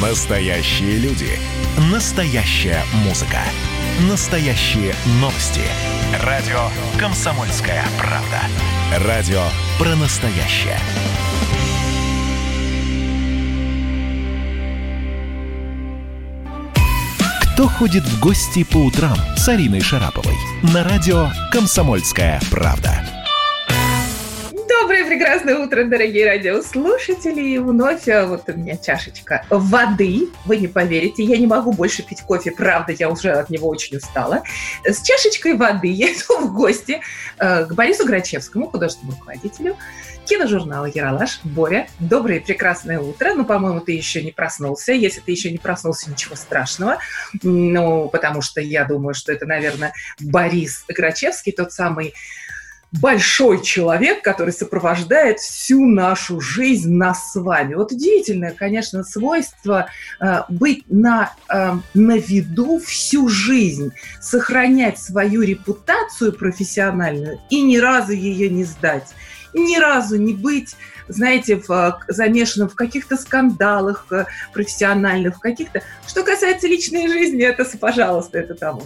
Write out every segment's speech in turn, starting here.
Настоящие люди. Настоящая музыка. Настоящие новости. Радио «Комсомольская правда». Радио про настоящее. Кто ходит в гости по утрам с Ариной Шараповой? На радио «Комсомольская правда». Доброе прекрасное утро, дорогие радиослушатели. И вновь а, вот у меня чашечка воды. Вы не поверите, я не могу больше пить кофе, правда, я уже от него очень устала. С чашечкой воды я иду в гости э, к Борису Грачевскому, художественному руководителю киножурнала «Яралаш». Боря, доброе прекрасное утро. Ну, по-моему, ты еще не проснулся. Если ты еще не проснулся, ничего страшного. Ну, потому что я думаю, что это, наверное, Борис Грачевский, тот самый большой человек, который сопровождает всю нашу жизнь нас с вами. Вот удивительное, конечно, свойство э, быть на, э, на виду всю жизнь, сохранять свою репутацию профессиональную и ни разу ее не сдать, ни разу не быть знаете, в, э, замешанным в каких-то скандалах э, профессиональных, в каких-то... Что касается личной жизни, это, пожалуйста, это там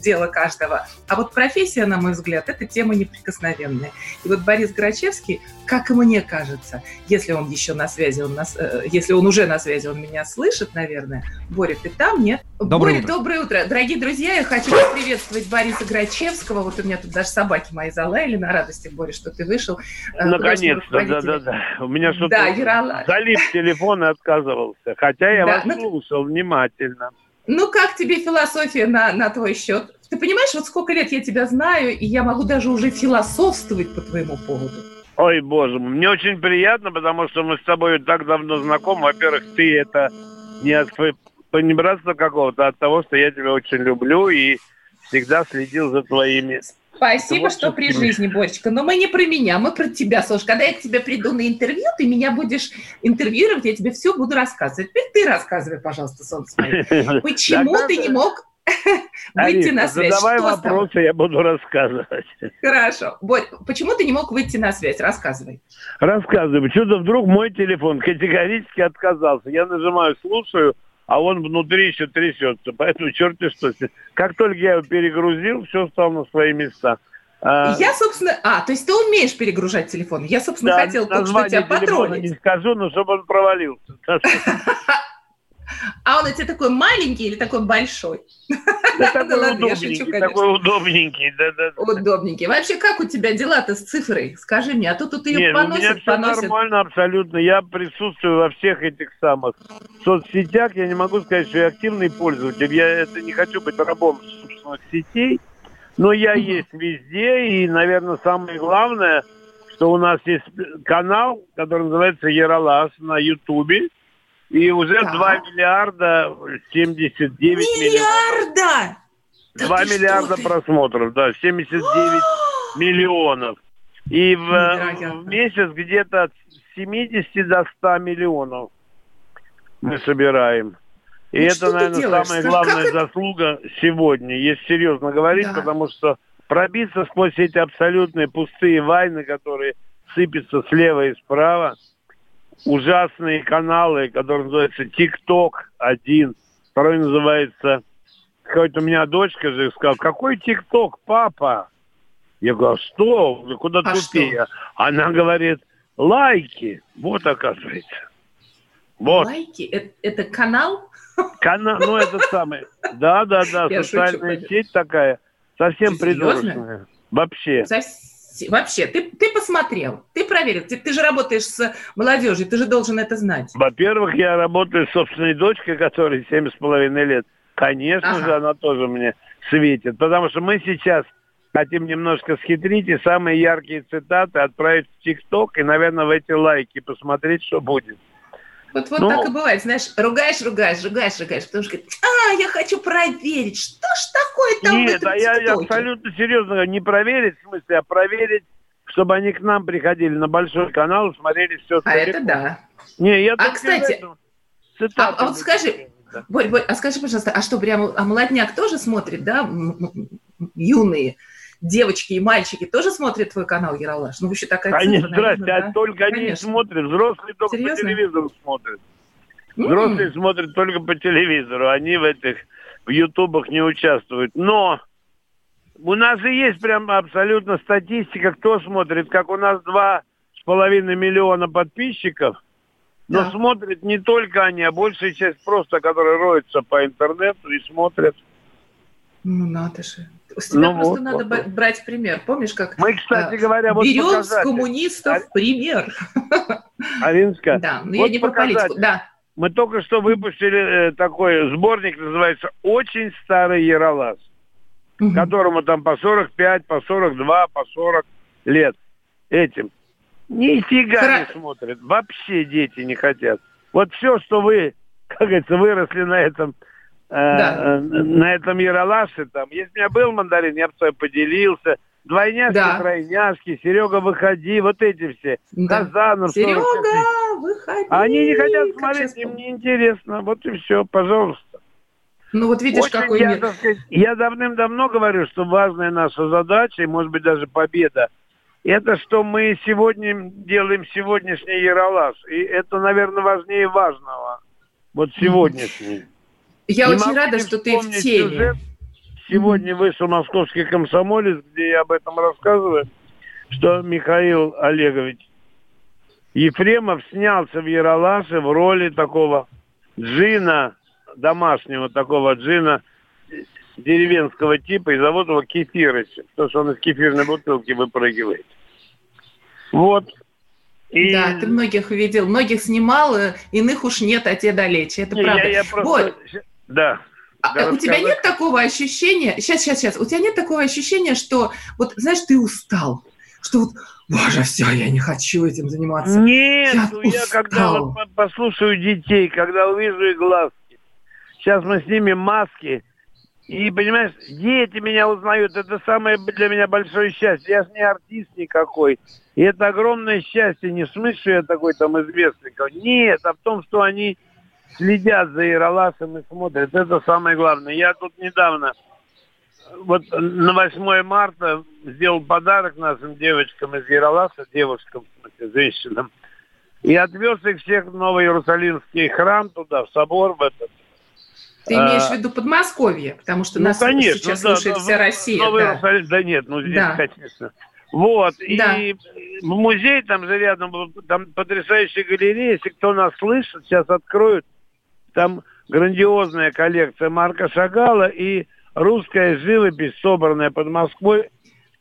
дело каждого. А вот профессия, на мой взгляд, это тема неприкосновенная. И вот Борис Грачевский, как мне кажется, если он еще на связи, он нас, э, если он уже на связи, он меня слышит, наверное. Боря, ты там, нет? Доброе Боря, утро. доброе утро. Дорогие друзья, я хочу приветствовать Бориса Грачевского. Вот у меня тут даже собаки мои залаяли на радости, Боря, что ты вышел. Э, Наконец-то, художественный да, да, руководитель. да. У меня что-то Да, Ералаш. залип телефон и отказывался. Хотя я Да, вас ну- слушал внимательно. Ну, как тебе философия на, на твой счет? Ты понимаешь, вот сколько лет я тебя знаю, и я могу даже уже философствовать по твоему поводу. Ой, боже мой, мне очень приятно, потому что мы с тобой так давно знакомы. Во-первых, ты это не от понебратства какого-то, а от того, что я тебя очень люблю и всегда следил за твоими. Спасибо, что при жизни, Боречка. Но мы не про меня, мы про тебя, Слушай, Когда я к тебе приду на интервью, ты меня будешь интервьюировать, я тебе все буду рассказывать. Теперь ты рассказывай, пожалуйста, солнце мое. Почему ты не мог выйти на связь? задавай вопросы, я буду рассказывать. Хорошо. Борь, почему ты не мог выйти на связь? Рассказывай. Рассказывай. Почему-то вдруг мой телефон категорически отказался. Я нажимаю «слушаю», а он внутри еще трясется. Поэтому черти что. Как только я его перегрузил, все стало на свои места. А, Я, собственно... А, то есть ты умеешь перегружать телефон. Я, собственно, да, хотела только что тебя потроллить. не скажу, но чтобы он провалился. А он у тебя такой маленький или такой большой? Да такой удобненький, такой удобненький. Да, да. Удобненький. Вообще, как у тебя дела-то с цифрой? Скажи мне, а то тут ее Нет, у меня поносят, все поносят. нормально абсолютно. Я присутствую во всех этих самых соцсетях. Я не могу сказать, что я активный пользователь. Я это не хочу быть рабом собственных сетей. Но я есть везде. И, наверное, самое главное, что у нас есть канал, который называется Яралаш на Ютубе. И уже Так. 2 миллиарда 79 миллионов. Миллиарда! Да 2 ты что миллиарда просмотров, да, 79 миллионов. И в, Невероятно. в месяц где-то от 70 до 100 миллионов мы собираем. И Ну, это, наверное, делаешь? самая главная как это- заслуга сегодня, если серьезно говорить, Да. потому что пробиться сквозь эти абсолютные пустые войны, которые сыпятся слева и справа, ужасные каналы, которые называются ТикТок один, второй называется Хоть у меня дочка же сказала, какой ТикТок, папа? Я говорю, а что? Куда А тупее? Она говорит, лайки. Вот оказывается. Вот. Лайки? Это, это канал? Кана- Ну, это самое. Да, да, да, Я социальная шучу, сеть такая. Совсем придурочная. Вообще. Совс- Вообще, ты, ты посмотрел, ты проверил. Ты, ты же работаешь с молодежью, ты же должен это знать. Во-первых, я работаю с собственной дочкой, которой семь с половиной лет. Конечно Ага. же, она тоже мне светит. Потому что мы сейчас хотим немножко схитрить и самые яркие цитаты отправить в ТикТок и, наверное, в эти лайки посмотреть, что будет. Вот, вот Ну. так и бывает, знаешь, ругаешь, ругаешь, ругаешь, ругаешь, потому что говорит, а, я хочу проверить, что ж такое там в Нет, этом а я, я ТикТоке?» абсолютно серьезно говорю, не проверить, в смысле, а проверить, чтобы они к нам приходили на большой канал и смотрели все А это да. Не, я А, кстати, в. Цитаты а вот скажи, да. Борь, а скажи, пожалуйста, а что, прям, а молодняк тоже смотрит, да, юные девочки и мальчики тоже смотрят твой канал, Яралаш? Ну, еще такая Конечно, цифра, наверное, здрасте, а да? только они Конечно. смотрят, взрослые только Серьезно? по телевизору смотрят. Взрослые mm. смотрят только по телевизору, они в этих в ютубах не участвуют. Но у нас же есть прям абсолютно статистика, кто смотрит, как у нас два с половиной миллиона подписчиков, но да. смотрят не только они, а большая часть просто, которые роются по интернету и смотрят. Ну, надо же. С тебя ну, просто вот, надо вот. брать пример. Помнишь, как мы, кстати говоря, вот берем показатель. с коммунистов а... пример. Аринска, да, но вот я не про политику. Да. Мы только что выпустили э, такой сборник, называется «Очень старый Яролаз», угу. которому там по 45, по 42, по 40 лет этим. Нифига Хра... не смотрят. Вообще дети не хотят. Вот все, что вы, как говорится, выросли на этом э, да. на этом Яролаше, там, если у меня был мандарин, я бы с тобой поделился. Двойняшки, да. тройняшки, Серега, выходи, вот эти все. Да. Казанов. Серега, выходи. Они не хотят смотреть, им не интересно. Вот и все, пожалуйста. Ну вот видишь, Очень какой я, мир. Сказать, я давным-давно говорю, что важная наша задача, и может быть даже победа, это что мы сегодня делаем сегодняшний Яролаж. И это, наверное, важнее важного. Вот сегодняшний. Я Не очень рада, что ты в теме. Сюжет. Сегодня вышел московский комсомолец, где я об этом рассказываю, что Михаил Олегович Ефремов снялся в Яралаше в роли такого джина, домашнего такого джина, деревенского типа, и зовут его Кефирыч, потому что он из кефирной бутылки выпрыгивает. Вот. И... Да, ты многих видел, многих снимал, иных уж нет, а те далече, это не, правда. Я, я просто... Вот. Да. А, у тебя нет такого ощущения, сейчас, сейчас, сейчас, у тебя нет такого ощущения, что, вот, знаешь, ты устал, что вот, боже, все, я не хочу этим заниматься. Нет, я, я когда вот послушаю детей, когда увижу их глазки, сейчас мы снимем маски, и, понимаешь, дети меня узнают, это самое для меня большое счастье. Я же не артист никакой. И это огромное счастье, не в смысле, что я такой там известный. Нет, а в том, что они следят за Яроласом и смотрят. Это самое главное. Я тут недавно, вот на 8 марта сделал подарок нашим девочкам из Яроласа, девушкам, смысле, женщинам. И отвез их всех в Новый Иерусалимский храм туда, в собор в этот. Ты имеешь а, в виду Подмосковье, потому что ну, нас конечно, сейчас да, слушает да, вся Россия. Новый да. Иерусалим, да нет, ну здесь, да. конечно. Вот, да. и в музей там же рядом, там потрясающая галерея, если кто нас слышит, сейчас откроют, там грандиозная коллекция Марка Шагала и русская живопись, собранная под Москвой.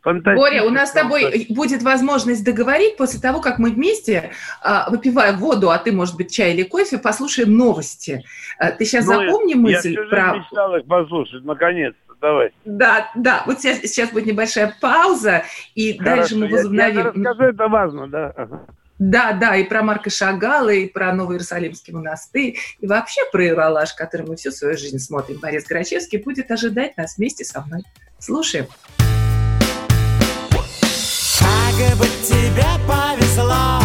Боря, у нас с тобой будет возможность договорить после того, как мы вместе, а, выпивая воду, а ты, может быть, чай или кофе, послушаем новости. А, ты сейчас ну, запомни мысль я про... Я мечтал их послушать, наконец-то, давай. Да, да, вот сейчас, сейчас будет небольшая пауза, и Хорошо, дальше мы возобновим. Я, я расскажу, это важно, да. Ага. Да, да, и про Марка Шагала, и про Новый Иерусалимский монастырь, и вообще про Иралаш, который мы всю свою жизнь смотрим. Борис Грачевский будет ожидать нас вместе со мной. Слушаем. Как бы тебе повезло,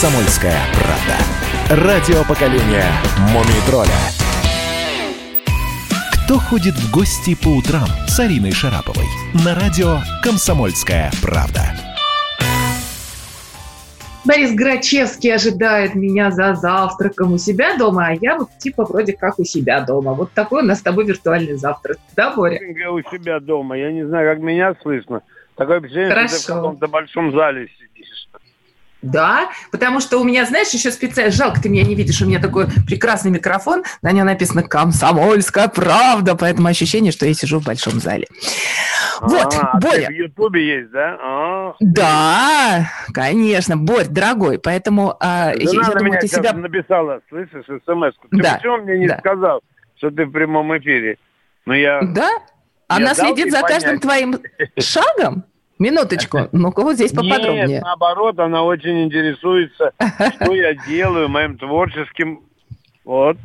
Комсомольская правда. Радио поколения Мумий тролля. Кто ходит в гости по утрам с Ариной Шараповой? На радио «Комсомольская правда». Борис Грачевский ожидает меня за завтраком у себя дома, а я вот типа вроде как у себя дома. Вот такой у нас с тобой виртуальный завтрак. Да, Боря? У себя дома. Я не знаю, как меня слышно. Такое впечатление, Хорошо. что ты в каком-то большом зале сидишь. Да, потому что у меня, знаешь, еще специально, жалко, ты меня не видишь, у меня такой прекрасный микрофон, на нем написано «Комсомольская правда», поэтому ощущение, что я сижу в большом зале. Вот, а, Боря. в Ютубе есть, да? А, да, конечно, Борь, дорогой, поэтому а, я, я думаю, меня ты себя... написала, слышишь, смс -ку. Ты да, почему мне не да. сказал, что ты в прямом эфире? Ну, я... Да? Она следит за понять. каждым твоим шагом? Минуточку, ну-ка вот здесь поподробнее. Нет, наоборот, она очень интересуется, что я делаю, моим творческим... Вот.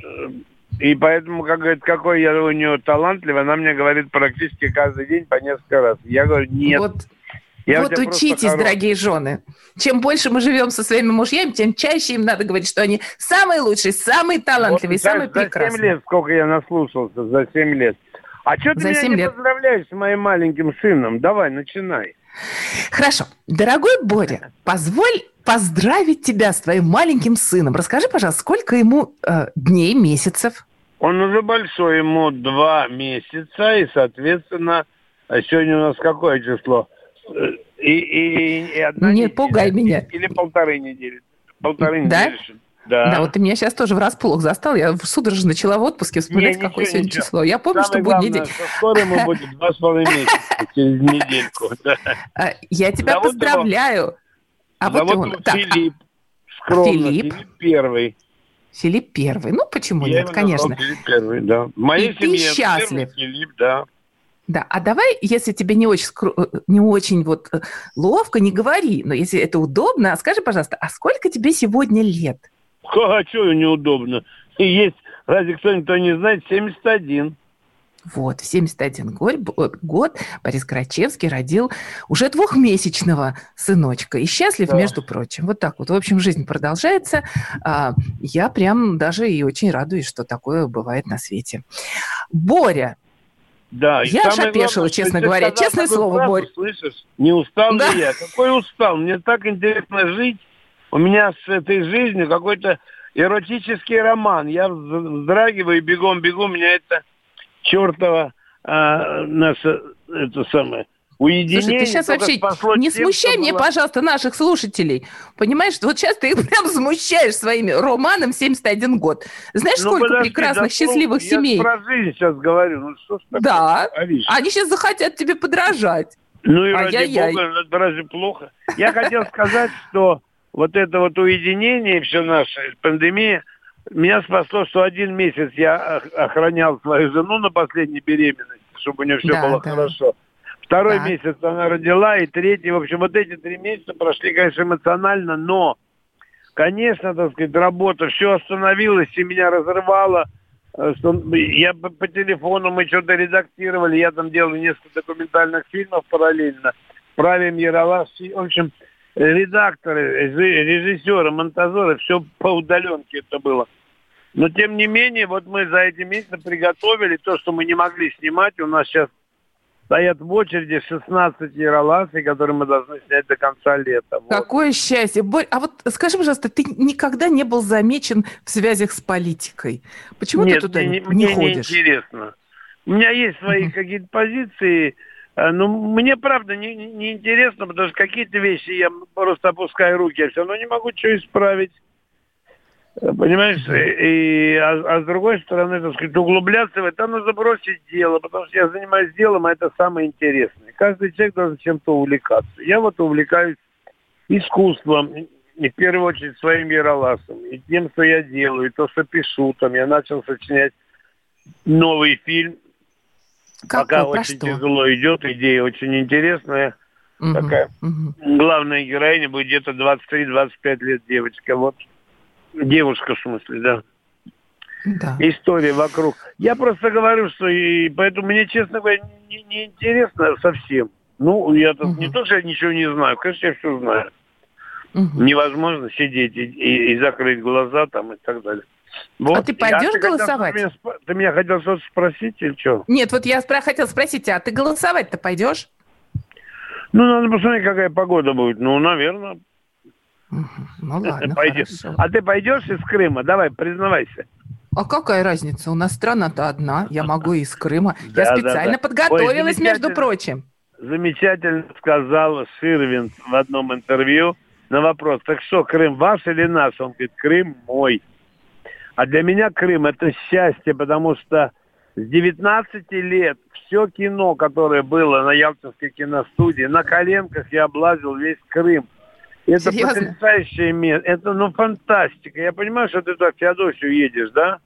И поэтому, как говорит, какой я у нее талантливый, она мне говорит практически каждый день по несколько раз. Я говорю, нет. Вот, я вот учитесь, дорогие жены. Чем больше мы живем со своими мужьями, тем чаще им надо говорить, что они самые лучшие, самые талантливые, вот, самые за прекрасные. За 7 лет, сколько я наслушался, за 7 лет. А что ты за меня 7 не лет. поздравляешь с моим маленьким сыном? Давай, начинай. Хорошо. Дорогой Боря, позволь поздравить тебя с твоим маленьким сыном. Расскажи, пожалуйста, сколько ему э, дней, месяцев? Он уже большой, ему два месяца, и, соответственно, а сегодня у нас какое число? И, и, и одна Не неделя, пугай меня. Или полторы недели. Полторы да? недели. Да. да, вот ты меня сейчас тоже врасплох застал. Я судорожно начала в отпуске вспоминать, не, какое ничего, сегодня ничего. число. Я помню, Самое что будет неделя. Скоро ему будет два с половиной месяца, через недельку. А, я тебя поздравляю. А вот он. Филипп. Скромно, Филипп. Филипп первый. Филипп первый. Ну, почему Я нет, конечно. Филипп первый, да. В моей И семье ты счастлив. Филипп, да. Да, а давай, если тебе не очень, не очень вот э, ловко, не говори, но если это удобно, скажи, пожалуйста, а сколько тебе сегодня лет? А что неудобно? Есть, разве кто-нибудь не знает, 71. Вот, в 71 год, год Борис Крачевский родил уже двухмесячного сыночка. И счастлив, да. между прочим. Вот так вот. В общем, жизнь продолжается. А, я прям даже и очень радуюсь, что такое бывает на свете. Боря, да, я аж опешила, честно говоря. Честное слово, Боря. Слышишь, не устал да? я? Какой устал? Мне так интересно жить. У меня с этой жизнью какой-то эротический роман. Я вздрагиваю, бегом-бегом, меня это чертова а, наша, это самое, уединение. Слушай, ты сейчас вообще не тем, смущай мне, было... пожалуйста, наших слушателей. Понимаешь, вот сейчас ты их прям смущаешь своими романом 71 год. Знаешь, ну, сколько подожди, прекрасных, да, счастливых я семей? Я про жизнь сейчас говорю. Ну, что ж такое, да, Ариш? они сейчас захотят тебе подражать. Ну и ради Ай-яй-яй. бога, это разве плохо? Я хотел сказать, что вот это вот уединение, все наше, пандемия – меня спасло, что один месяц я охранял свою жену на последней беременности, чтобы у нее все да, было да. хорошо. Второй да. месяц она родила, и третий, в общем, вот эти три месяца прошли, конечно, эмоционально, но, конечно, так сказать, работа, все остановилось, и меня разрывало. Э, что я по, по телефону, мы что-то редактировали, я там делал несколько документальных фильмов параллельно. Правим Яралаш, в общем, редакторы, режиссеры, монтажеры, все по удаленке это было. Но тем не менее, вот мы за эти месяцы приготовили то, что мы не могли снимать. У нас сейчас стоят в очереди 16 яроласей, которые мы должны снять до конца лета. Какое вот. счастье! Борь, а вот скажи, пожалуйста, ты никогда не был замечен в связях с политикой? Почему Нет, ты туда мне, не, мне ходишь? Мне интересно. У меня есть свои какие-то позиции, э, но мне, правда, не, не интересно, потому что какие-то вещи я просто опускаю руки, я все равно не могу что исправить. Понимаешь, и, а, а с другой стороны, так сказать, углубляться в это нужно бросить дело, потому что я занимаюсь делом, а это самое интересное. Каждый человек должен чем-то увлекаться. Я вот увлекаюсь искусством, и в первую очередь своим яроласом, и тем, что я делаю, и то, что пишу. Там я начал сочинять новый фильм. Какой? Пока очень что? тяжело идет, идея очень интересная. Угу, такая. Угу. Главная героиня будет где-то 23-25 лет девочка. Вот Девушка, в смысле, да. Да. История вокруг. Я просто говорю, что и поэтому мне, честно говоря, не, не интересно совсем. Ну, я угу. не то, что я ничего не знаю, конечно, я все знаю. Угу. Невозможно сидеть и, и, и закрыть глаза там и так далее. Вот. А ты пойдешь а ты голосовать? Хотел, ты, меня, ты меня хотел что-то спросить или что? Нет, вот я спро- хотел спросить, а ты голосовать-то пойдешь? Ну, надо посмотреть, какая погода будет. Ну, наверное, ну ладно, А ты пойдешь из Крыма? Давай, признавайся. А какая разница? У нас страна-то одна. Я могу из Крыма. Да, Я специально да, да. подготовилась, Ой, между прочим. Замечательно сказал Ширвин в одном интервью на вопрос, так что, Крым ваш или наш? Он говорит, Крым мой. А для меня Крым это счастье, потому что с 19 лет все кино, которое было на Ялтинской киностудии, на коленках я облазил весь Крым. Это Серьезно? потрясающее место. Это, ну, фантастика. Я понимаю, что ты туда в Феодосию едешь, да?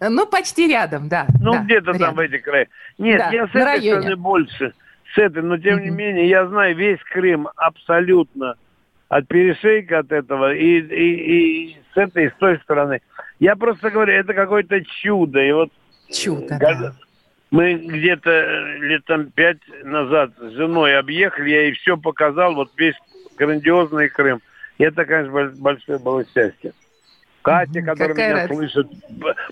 Ну, почти рядом, да. Ну, да, где-то там в этих краях. Нет, да, я с этой стороны больше. С этой, но тем mm-hmm. не менее, я знаю весь Крым абсолютно. от перешейка от этого и, и, и с этой и с той стороны. Я просто говорю, это какое-то чудо. И вот чудо, да. Мы где-то лет там пять назад с женой объехали, я ей все показал, вот весь грандиозный Крым. И это, конечно, большое было счастье. Катя, которая Какая меня радость. слышит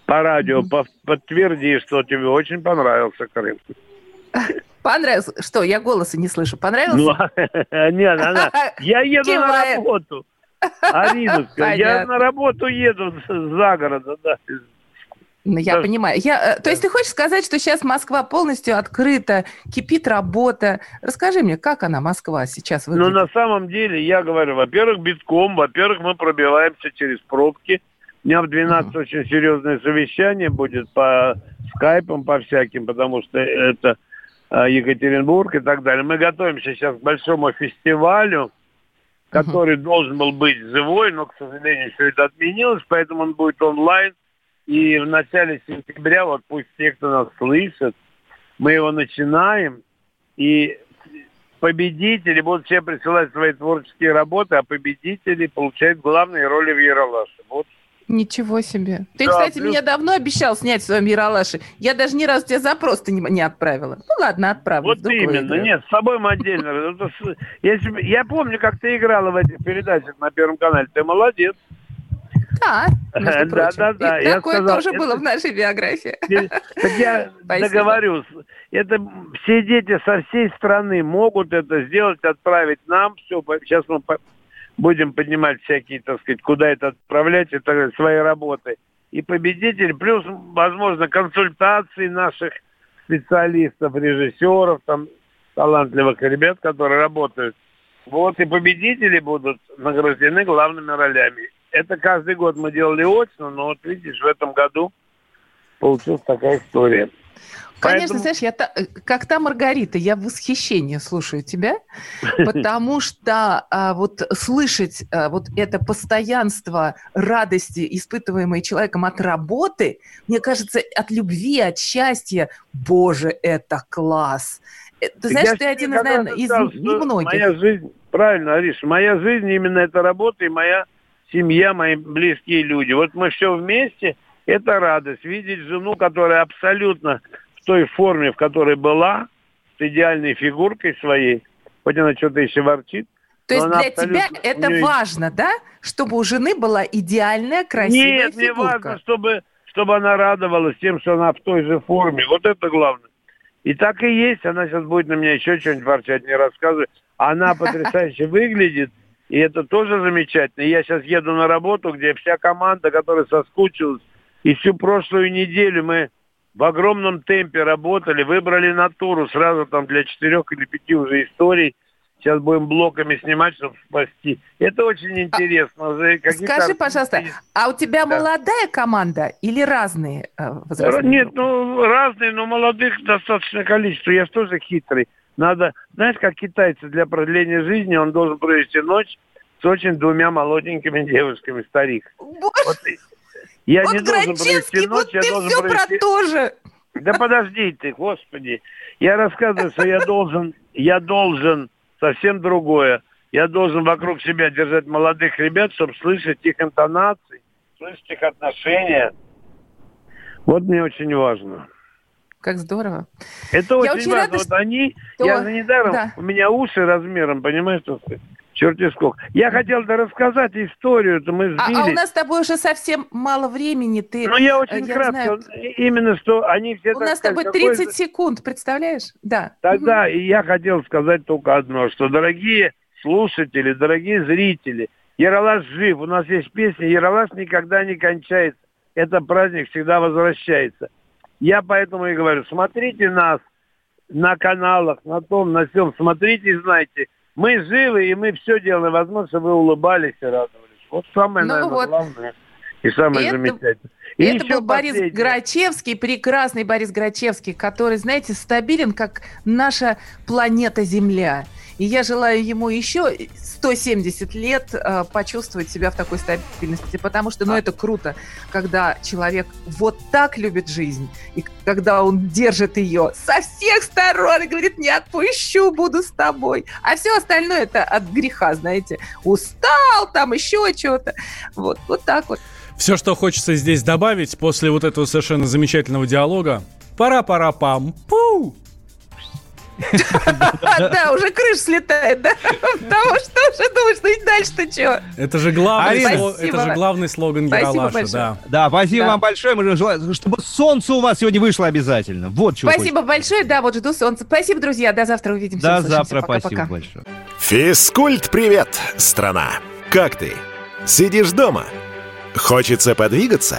по радио, подтверди, что тебе очень понравился Крым. Понравился. Что, я голоса не слышу. Понравился? Ну, нет, она... Я еду на работу. Аринушка, я на работу еду за город, да. Ну, я да. понимаю. Я, э, то есть ты хочешь сказать, что сейчас Москва полностью открыта, кипит работа. Расскажи мне, как она, Москва, сейчас выглядит? Ну, на самом деле, я говорю, во-первых, битком, во-первых, мы пробиваемся через пробки. У меня в 12 uh-huh. очень серьезное совещание будет по скайпам, по всяким, потому что это а, Екатеринбург и так далее. Мы готовимся сейчас к большому фестивалю, который uh-huh. должен был быть живой, но, к сожалению, все это отменилось, поэтому он будет онлайн. И в начале сентября, вот пусть те, кто нас слышит, мы его начинаем, и победители будут все присылать свои творческие работы, а победители получают главные роли в Яралаше. Вот Ничего себе. Ты, да, кстати, плюс... меня давно обещал снять в своем Яралаше. Я даже ни разу тебе запрос не, не отправила. Ну ладно, отправлю. Вот именно. Нет, с собой мы отдельно. Я помню, как ты играла в этих передачах на Первом канале. Ты молодец. Да, да, да, да. И такое сказал, тоже это... было в нашей биографии. Так я договорюсь. Это все дети со всей страны могут это сделать, отправить нам. Все, сейчас мы будем поднимать всякие, так сказать, куда это отправлять, это свои работы. И победитель, плюс, возможно, консультации наших специалистов, режиссеров, там, талантливых ребят, которые работают. Вот, и победители будут награждены главными ролями. Это каждый год мы делали очно, но вот видишь, в этом году получилась такая история. Конечно, Поэтому... знаешь, я та, как та Маргарита, я в восхищении слушаю тебя, потому что а, вот слышать а, вот это постоянство радости, испытываемой человеком от работы, мне кажется, от любви, от счастья, боже, это класс. Э, ты знаешь, я ты один из, наверное, из немногих. Моя жизнь, правильно, Ариш, моя жизнь именно это работа и моя семья, мои близкие люди. Вот мы все вместе, это радость. Видеть жену, которая абсолютно той форме, в которой была, с идеальной фигуркой своей, хоть она что-то еще ворчит. То есть для тебя это нее... важно, да? Чтобы у жены была идеальная, красивая Нет, фигурка. Нет, мне важно, чтобы, чтобы она радовалась тем, что она в той же форме. Вот это главное. И так и есть. Она сейчас будет на меня еще что-нибудь ворчать, не рассказывать. Она потрясающе выглядит. И это тоже замечательно. Я сейчас еду на работу, где вся команда, которая соскучилась, и всю прошлую неделю мы в огромном темпе работали, выбрали натуру сразу там для четырех или пяти уже историй. Сейчас будем блоками снимать, чтобы спасти. Это очень интересно. А, скажи, пожалуйста, а у тебя да. молодая команда или разные э, возрастные? Нет, группы? ну разные, но молодых достаточное количество. Я тоже хитрый. Надо, знаешь, как китайцы для продления жизни, он должен провести ночь с очень двумя молоденькими девушками, старик. Вот, я вот не должен провести ночь, вот я должен все провести... про то же. Да подожди ты, господи. Я рассказываю, что я должен, я должен совсем другое. Я должен вокруг себя держать молодых ребят, чтобы слышать их интонации, слышать их отношения. Вот мне очень важно. Как здорово. Это очень, очень важно. Рада, вот они, что... я за недаром, да. у меня уши размером, понимаешь, что черти сколько. Я хотел да рассказать историю, то мы сбили. А, а у нас с тобой уже совсем мало времени. Ты, ну, я очень я кратко. Знаю... Именно что они все... У нас с тобой 30 секунд, представляешь? Да. Тогда угу. я хотел сказать только одно, что, дорогие слушатели, дорогие зрители, Яралаш жив. У нас есть песня «Яралаш никогда не кончается». Это праздник всегда возвращается. Я поэтому и говорю, смотрите нас на каналах, на том, на всем, смотрите и знайте, мы живы, и мы все делаем возможно, чтобы вы улыбались и радовались. Вот самое, ну наверное, вот. главное и самое это, замечательное. И это был Борис Грачевский, прекрасный Борис Грачевский, который, знаете, стабилен, как наша планета Земля. И я желаю ему еще 170 лет э, почувствовать себя в такой стабильности, потому что, ну, это круто, когда человек вот так любит жизнь, и когда он держит ее со всех сторон и говорит, не отпущу, буду с тобой. А все остальное это от греха, знаете. Устал, там еще что-то. Вот, вот так вот. Все, что хочется здесь добавить после вот этого совершенно замечательного диалога. Пора-пора-пам. Пу! Да, уже крыша слетает, да? Потому что уже думаешь, ну и дальше-то что? Это же главный, это же главный слоган Ералаша, да. Да, спасибо вам большое. Мы же желаем, чтобы солнце у вас сегодня вышло обязательно. Вот что Спасибо большое, да, вот жду солнца. Спасибо, друзья, до завтра увидимся. До завтра, спасибо большое. Физкульт, привет, страна! Как ты? Сидишь дома? Хочется подвигаться?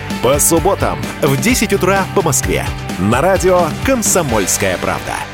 По субботам в 10 утра по Москве. На радио «Комсомольская правда».